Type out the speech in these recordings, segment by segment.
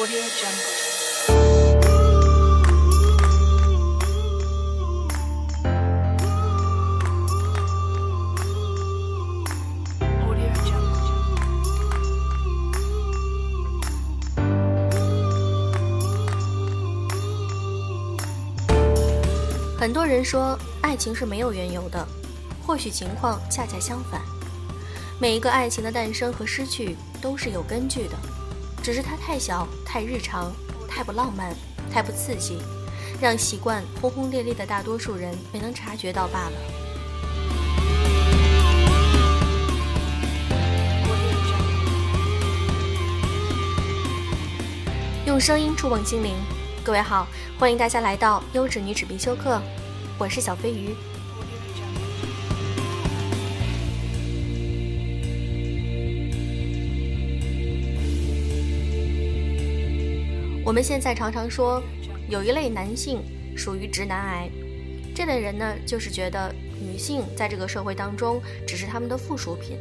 Audio Jungle. Audio 很多人说爱情是没有缘由的，或许情况恰恰相反。每一个爱情的诞生和失去都是有根据的，只是它太小、太日常、太不浪漫、太不刺激，让习惯轰轰烈烈的大多数人没能察觉到罢了。用声音触碰心灵，各位好，欢迎大家来到优质女子必修课，我是小飞鱼。我们现在常常说，有一类男性属于直男癌，这类人呢，就是觉得女性在这个社会当中只是他们的附属品，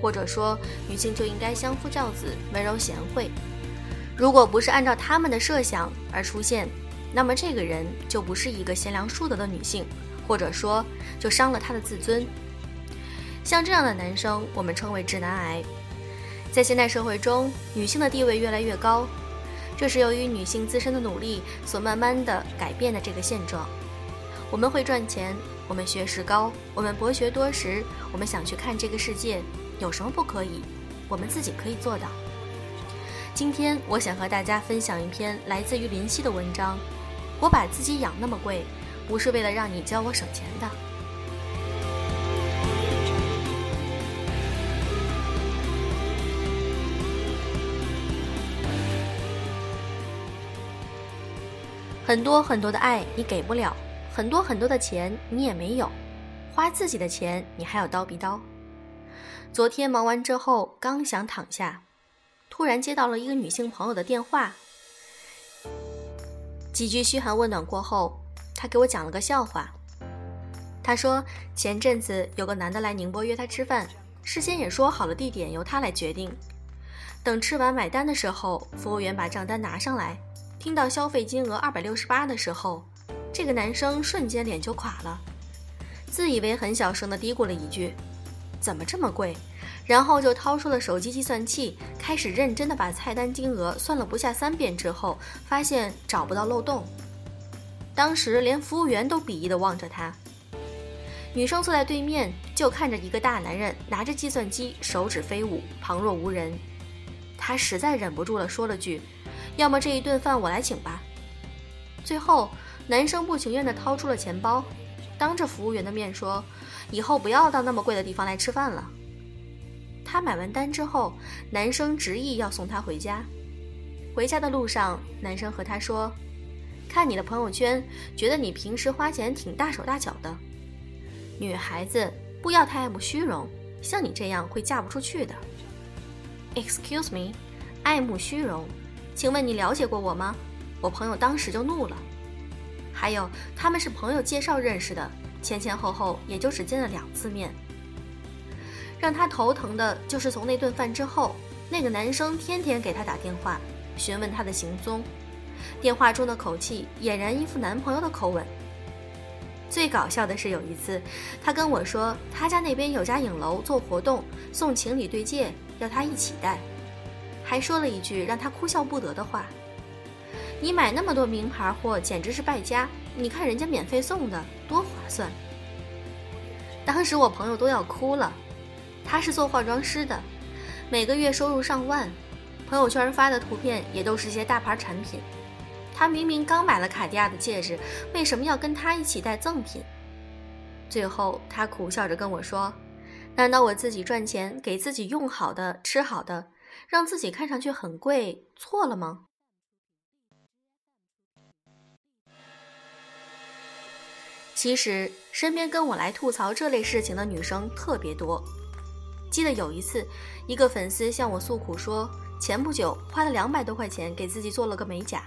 或者说女性就应该相夫教子、温柔贤惠。如果不是按照他们的设想而出现，那么这个人就不是一个贤良淑德的女性，或者说就伤了她的自尊。像这样的男生，我们称为直男癌。在现代社会中，女性的地位越来越高，这是由于女性自身的努力所慢慢的改变的这个现状。我们会赚钱，我们学识高，我们博学多识，我们想去看这个世界，有什么不可以？我们自己可以做到。今天我想和大家分享一篇来自于林夕的文章。我把自己养那么贵，不是为了让你教我省钱的。很多很多的爱你给不了，很多很多的钱你也没有，花自己的钱你还要叨逼叨。昨天忙完之后，刚想躺下，突然接到了一个女性朋友的电话。几句嘘寒问暖过后，她给我讲了个笑话。她说前阵子有个男的来宁波约她吃饭，事先也说好了地点由他来决定。等吃完买单的时候，服务员把账单拿上来，听到消费金额二百六十八的时候，这个男生瞬间脸就垮了，自以为很小声的嘀咕了一句：“怎么这么贵？”然后就掏出了手机计算器，开始认真的把菜单金额算了不下三遍之后，发现找不到漏洞。当时连服务员都鄙夷的望着他。女生坐在对面，就看着一个大男人拿着计算机，手指飞舞，旁若无人。她实在忍不住了，说了句：“要么这一顿饭我来请吧。”最后，男生不情愿地掏出了钱包，当着服务员的面说：“以后不要到那么贵的地方来吃饭了。”他买完单之后，男生执意要送她回家。回家的路上，男生和她说：“看你的朋友圈，觉得你平时花钱挺大手大脚的。女孩子不要太爱慕虚荣，像你这样会嫁不出去的。” Excuse me，爱慕虚荣，请问你了解过我吗？我朋友当时就怒了。还有，他们是朋友介绍认识的，前前后后也就只见了两次面。让他头疼的就是从那顿饭之后，那个男生天天给她打电话，询问她的行踪，电话中的口气俨然一副男朋友的口吻。最搞笑的是有一次，他跟我说他家那边有家影楼做活动，送情侣对戒，要他一起带，还说了一句让他哭笑不得的话：“你买那么多名牌货，简直是败家！你看人家免费送的，多划算！”当时我朋友都要哭了。他是做化妆师的，每个月收入上万，朋友圈发的图片也都是些大牌产品。他明明刚买了卡地亚的戒指，为什么要跟他一起带赠品？最后他苦笑着跟我说：“难道我自己赚钱给自己用好的、吃好的，让自己看上去很贵，错了吗？”其实身边跟我来吐槽这类事情的女生特别多。记得有一次，一个粉丝向我诉苦说，前不久花了两百多块钱给自己做了个美甲。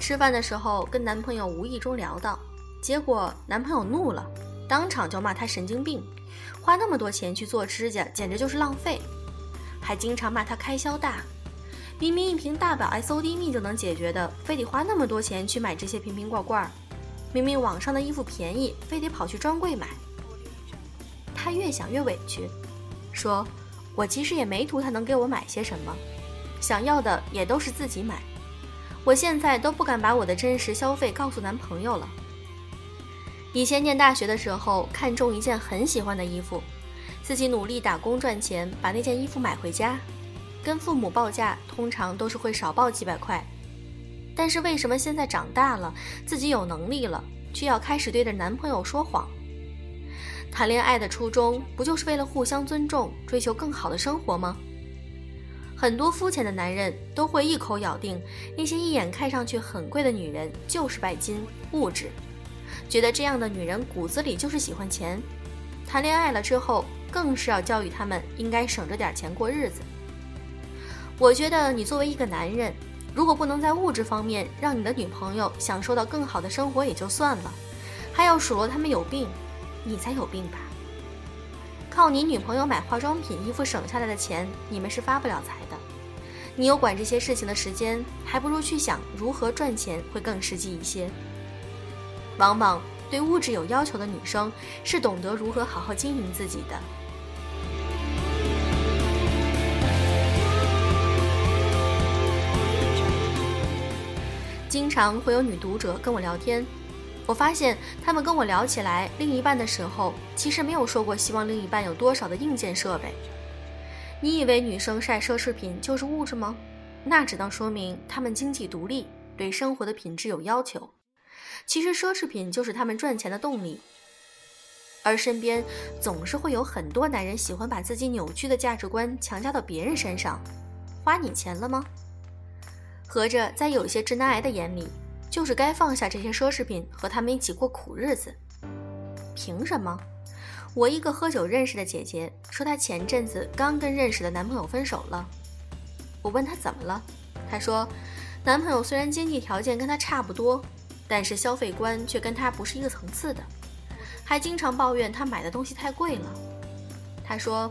吃饭的时候跟男朋友无意中聊到，结果男朋友怒了，当场就骂她神经病，花那么多钱去做指甲简直就是浪费，还经常骂她开销大。明明一瓶大宝 SOD 蜜就能解决的，非得花那么多钱去买这些瓶瓶罐罐。明明网上的衣服便宜，非得跑去专柜买。他越想越委屈，说：“我其实也没图他能给我买些什么，想要的也都是自己买。我现在都不敢把我的真实消费告诉男朋友了。以前念大学的时候，看中一件很喜欢的衣服，自己努力打工赚钱，把那件衣服买回家。”跟父母报价通常都是会少报几百块，但是为什么现在长大了，自己有能力了，却要开始对着男朋友说谎？谈恋爱的初衷不就是为了互相尊重，追求更好的生活吗？很多肤浅的男人都会一口咬定，那些一眼看上去很贵的女人就是拜金、物质，觉得这样的女人骨子里就是喜欢钱。谈恋爱了之后，更是要教育他们应该省着点钱过日子。我觉得你作为一个男人，如果不能在物质方面让你的女朋友享受到更好的生活也就算了，还要数落他们有病，你才有病吧？靠你女朋友买化妆品、衣服省下来的钱，你们是发不了财的。你有管这些事情的时间，还不如去想如何赚钱会更实际一些。往往对物质有要求的女生，是懂得如何好好经营自己的。经常会有女读者跟我聊天，我发现他们跟我聊起来另一半的时候，其实没有说过希望另一半有多少的硬件设备。你以为女生晒奢侈品就是物质吗？那只能说明她们经济独立，对生活的品质有要求。其实奢侈品就是他们赚钱的动力。而身边总是会有很多男人喜欢把自己扭曲的价值观强加到别人身上，花你钱了吗？合着，在有些直男癌的眼里，就是该放下这些奢侈品，和他们一起过苦日子。凭什么？我一个喝酒认识的姐姐说，她前阵子刚跟认识的男朋友分手了。我问她怎么了，她说，男朋友虽然经济条件跟她差不多，但是消费观却跟她不是一个层次的，还经常抱怨她买的东西太贵了。她说，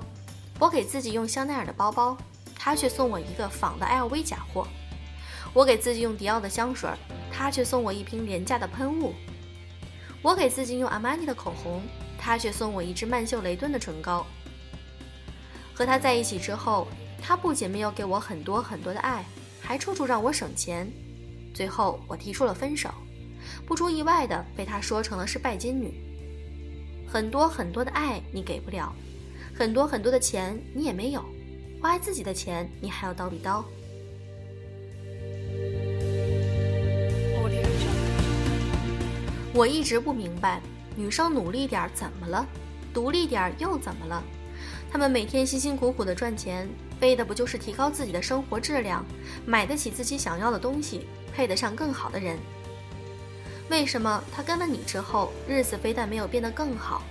我给自己用香奈儿的包包，他却送我一个仿的 LV 假货。我给自己用迪奥的香水，他却送我一瓶廉价的喷雾；我给自己用阿玛尼的口红，他却送我一支曼秀雷敦的唇膏。和他在一起之后，他不仅没有给我很多很多的爱，还处处让我省钱。最后我提出了分手，不出意外的被他说成了是拜金女。很多很多的爱你给不了，很多很多的钱你也没有，花自己的钱你还要叨逼叨。我一直不明白，女生努力点怎么了？独立点又怎么了？她们每天辛辛苦苦的赚钱，为的不就是提高自己的生活质量，买得起自己想要的东西，配得上更好的人？为什么她跟了你之后，日子非但没有变得更好，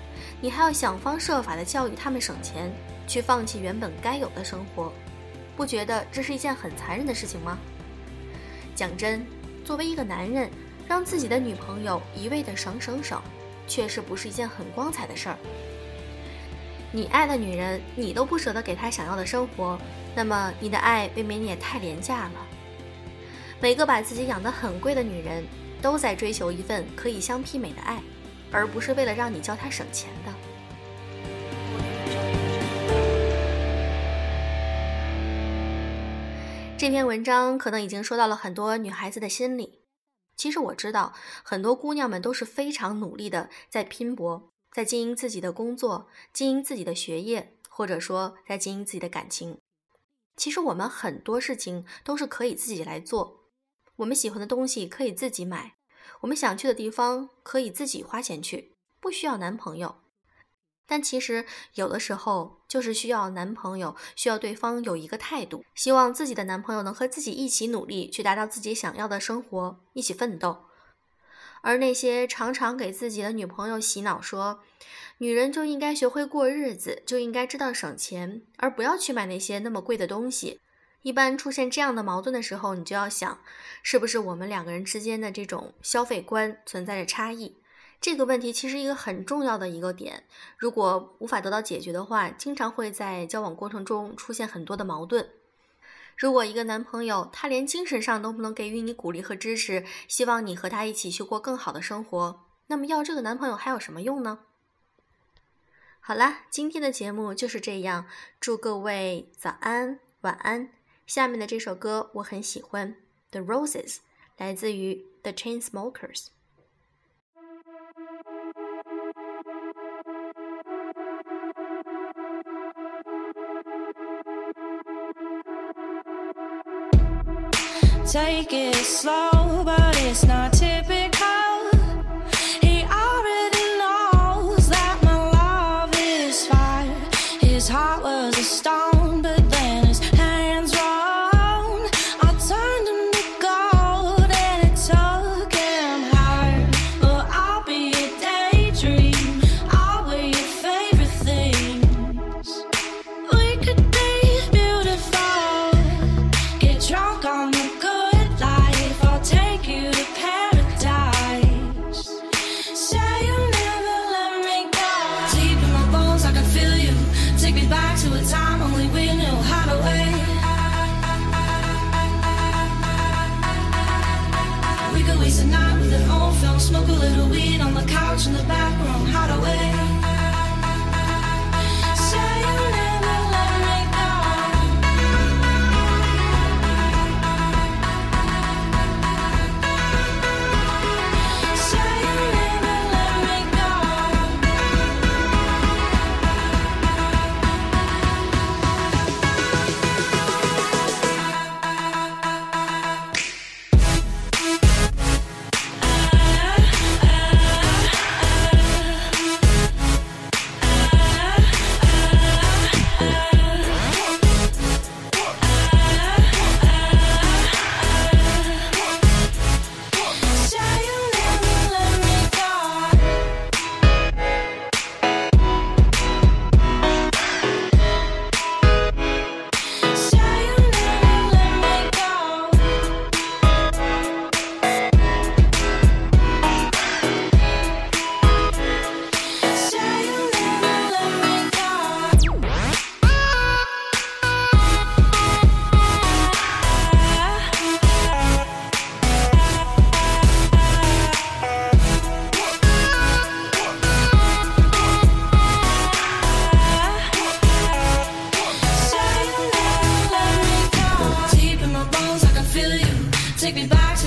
你还要想方设法的教育他们省钱，去放弃原本该有的生活？不觉得这是一件很残忍的事情吗？讲真，作为一个男人。让自己的女朋友一味的省省省，确实不是一件很光彩的事儿。你爱的女人，你都不舍得给她想要的生活，那么你的爱未免也太廉价了。每个把自己养得很贵的女人，都在追求一份可以相媲美的爱，而不是为了让你教她省钱的。这篇文章可能已经说到了很多女孩子的心里。其实我知道，很多姑娘们都是非常努力的，在拼搏，在经营自己的工作，经营自己的学业，或者说在经营自己的感情。其实我们很多事情都是可以自己来做，我们喜欢的东西可以自己买，我们想去的地方可以自己花钱去，不需要男朋友。但其实有的时候就是需要男朋友，需要对方有一个态度，希望自己的男朋友能和自己一起努力，去达到自己想要的生活，一起奋斗。而那些常常给自己的女朋友洗脑说，女人就应该学会过日子，就应该知道省钱，而不要去买那些那么贵的东西。一般出现这样的矛盾的时候，你就要想，是不是我们两个人之间的这种消费观存在着差异？这个问题其实一个很重要的一个点，如果无法得到解决的话，经常会在交往过程中出现很多的矛盾。如果一个男朋友他连精神上都不能给予你鼓励和支持，希望你和他一起去过更好的生活，那么要这个男朋友还有什么用呢？好啦，今天的节目就是这样，祝各位早安、晚安。下面的这首歌我很喜欢，《The Roses》，来自于 The Chainsmokers。Take it slow, but it's not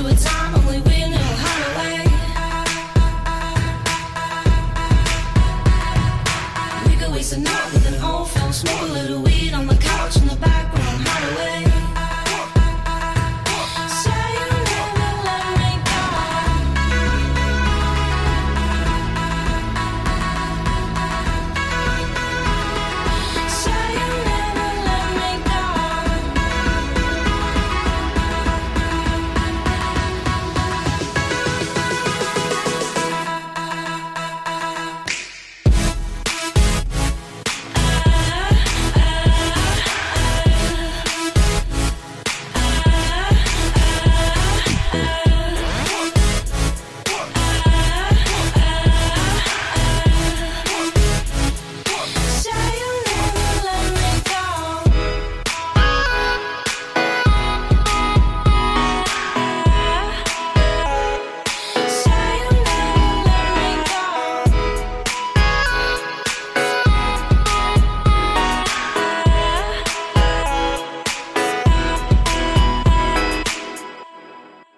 to a time